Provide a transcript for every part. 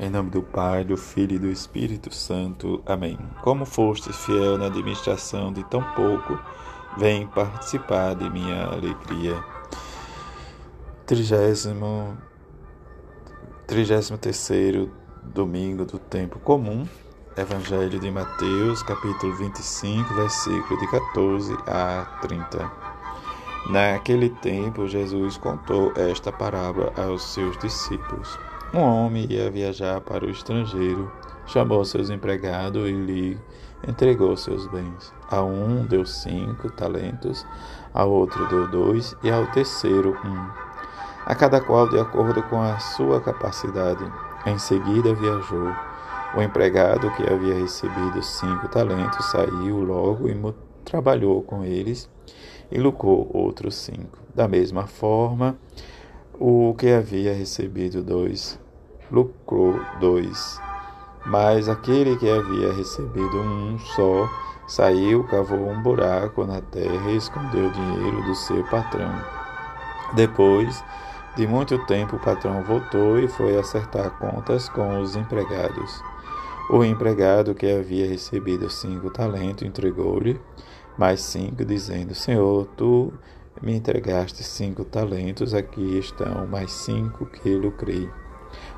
Em nome do Pai, do Filho e do Espírito Santo. Amém. Como fostes fiel na administração de tão pouco, vem participar de minha alegria. Trigésimo, trigésimo terceiro domingo do tempo comum. Evangelho de Mateus, capítulo 25, versículo de 14 a 30. Naquele tempo, Jesus contou esta parábola aos seus discípulos. Um homem ia viajar para o estrangeiro, chamou seus empregados e lhe entregou seus bens. A um deu cinco talentos, a outro deu dois e ao terceiro um. A cada qual de acordo com a sua capacidade. Em seguida viajou. O empregado que havia recebido cinco talentos saiu logo e trabalhou com eles e lucrou outros cinco. Da mesma forma, o que havia recebido dois lucrou dois. Mas aquele que havia recebido um só saiu, cavou um buraco na terra e escondeu o dinheiro do seu patrão. Depois de muito tempo, o patrão voltou e foi acertar contas com os empregados. O empregado que havia recebido cinco talentos entregou-lhe mais cinco, dizendo: Senhor, tu me entregaste cinco talentos, aqui estão mais cinco que lucrei.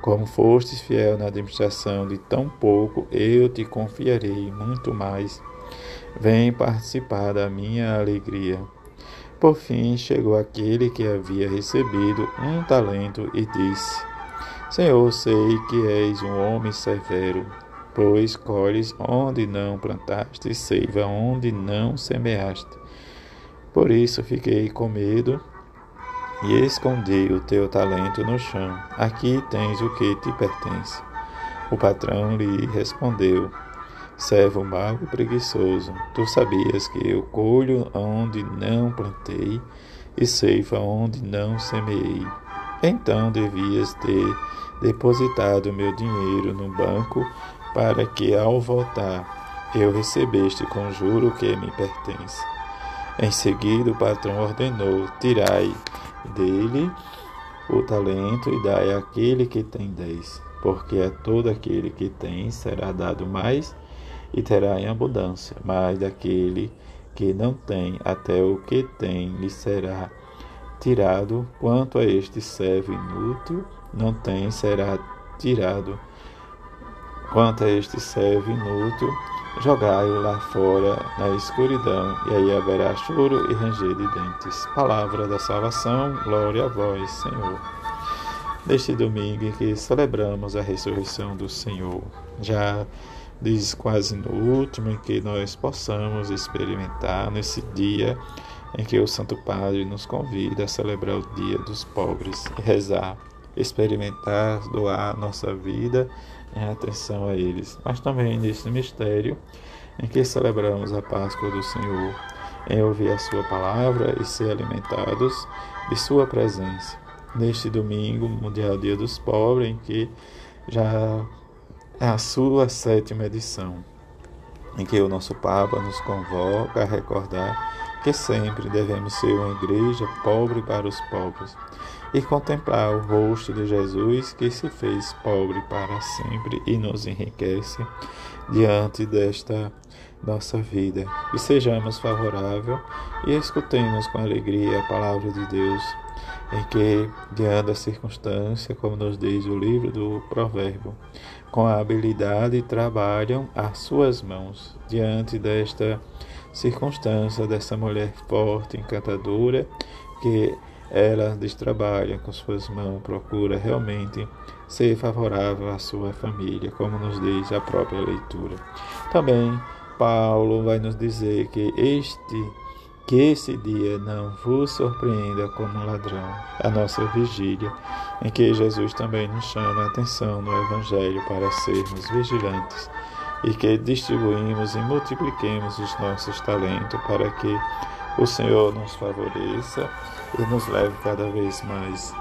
Como fostes fiel na administração de tão pouco, eu te confiarei muito mais. Vem participar da minha alegria. Por fim chegou aquele que havia recebido um talento e disse: Senhor, sei que és um homem severo, pois colhes onde não plantaste e seiva onde não semeaste. Por isso fiquei com medo e escondi o teu talento no chão. Aqui tens o que te pertence. O patrão lhe respondeu: Servo mau e preguiçoso, tu sabias que eu colho onde não plantei e ceifa onde não semeei. Então devias ter depositado meu dinheiro no banco para que ao voltar eu recebeste com juro que me pertence. Em seguida o patrão ordenou: Tirai dele o talento e dai àquele que tem dez, porque a todo aquele que tem será dado mais e terá em abundância, mas daquele que não tem, até o que tem lhe será tirado, quanto a este servo inútil não tem, será tirado. Quanto a este servo inútil, jogai-o lá fora na escuridão, e aí haverá choro e ranger de dentes. Palavra da salvação, glória a vós, Senhor. Neste domingo em que celebramos a ressurreição do Senhor, já diz quase no último, em que nós possamos experimentar nesse dia em que o Santo Padre nos convida a celebrar o Dia dos Pobres e rezar, experimentar, doar nossa vida em atenção a eles, mas também neste mistério em que celebramos a Páscoa do Senhor, em ouvir a Sua palavra e ser alimentados de Sua presença. Neste domingo, Mundial Dia dos Pobres, em que já é a sua sétima edição, em que o nosso Papa nos convoca a recordar que sempre devemos ser uma igreja pobre para os pobres e contemplar o rosto de Jesus que se fez pobre para sempre e nos enriquece diante desta nossa vida. E sejamos favoráveis e escutemos com alegria a palavra de Deus, em que, diante da circunstância, como nos diz o livro do Provérbio, com a habilidade trabalham as suas mãos diante desta circunstância, dessa mulher forte, encantadora, que ela destrabalha com suas mãos, procura realmente ser favorável à sua família, como nos diz a própria leitura. Também Paulo vai nos dizer que este Que esse dia não vos surpreenda como ladrão. A nossa vigília, em que Jesus também nos chama a atenção no Evangelho para sermos vigilantes e que distribuímos e multipliquemos os nossos talentos para que o Senhor nos favoreça e nos leve cada vez mais.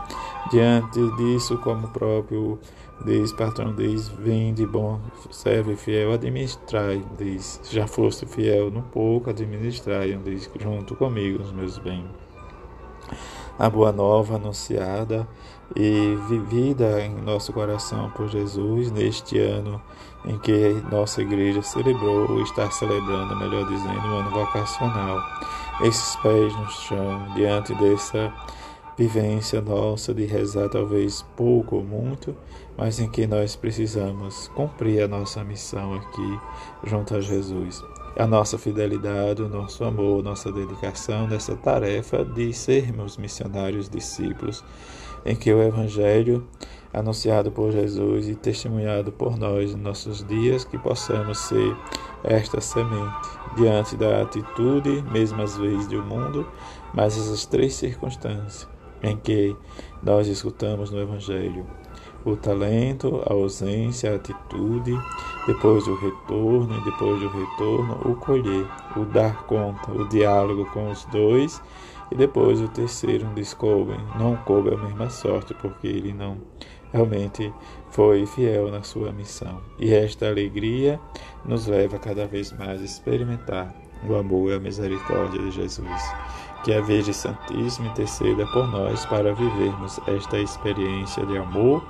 Diante disso, como o próprio diz, patrão diz, vinde bom, serve fiel, administrai, diz, já foste fiel no pouco, administrai, diz, junto comigo os meus bens. A boa nova anunciada e vivida em nosso coração por Jesus neste ano em que nossa igreja celebrou, ou está celebrando, melhor dizendo, o ano vocacional. Esses pés no chão, diante dessa vivência nossa de rezar talvez pouco ou muito, mas em que nós precisamos cumprir a nossa missão aqui junto a Jesus. A nossa fidelidade, o nosso amor, nossa dedicação nessa tarefa de sermos missionários discípulos, em que o Evangelho anunciado por Jesus e testemunhado por nós em nossos dias, que possamos ser esta semente diante da atitude, mesmo às vezes do mundo, mas essas três circunstâncias em que nós escutamos no Evangelho. O talento, a ausência, a atitude, depois o retorno, e depois do retorno, o colher, o dar conta, o diálogo com os dois, e depois o terceiro, descoube, não coube a mesma sorte, porque ele não realmente foi fiel na sua missão. E esta alegria nos leva cada vez mais a experimentar o amor e a misericórdia de Jesus. Que a Virgem Santíssima interceda por nós para vivermos esta experiência de amor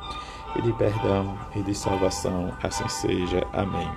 e de perdão e de salvação. Assim seja. Amém.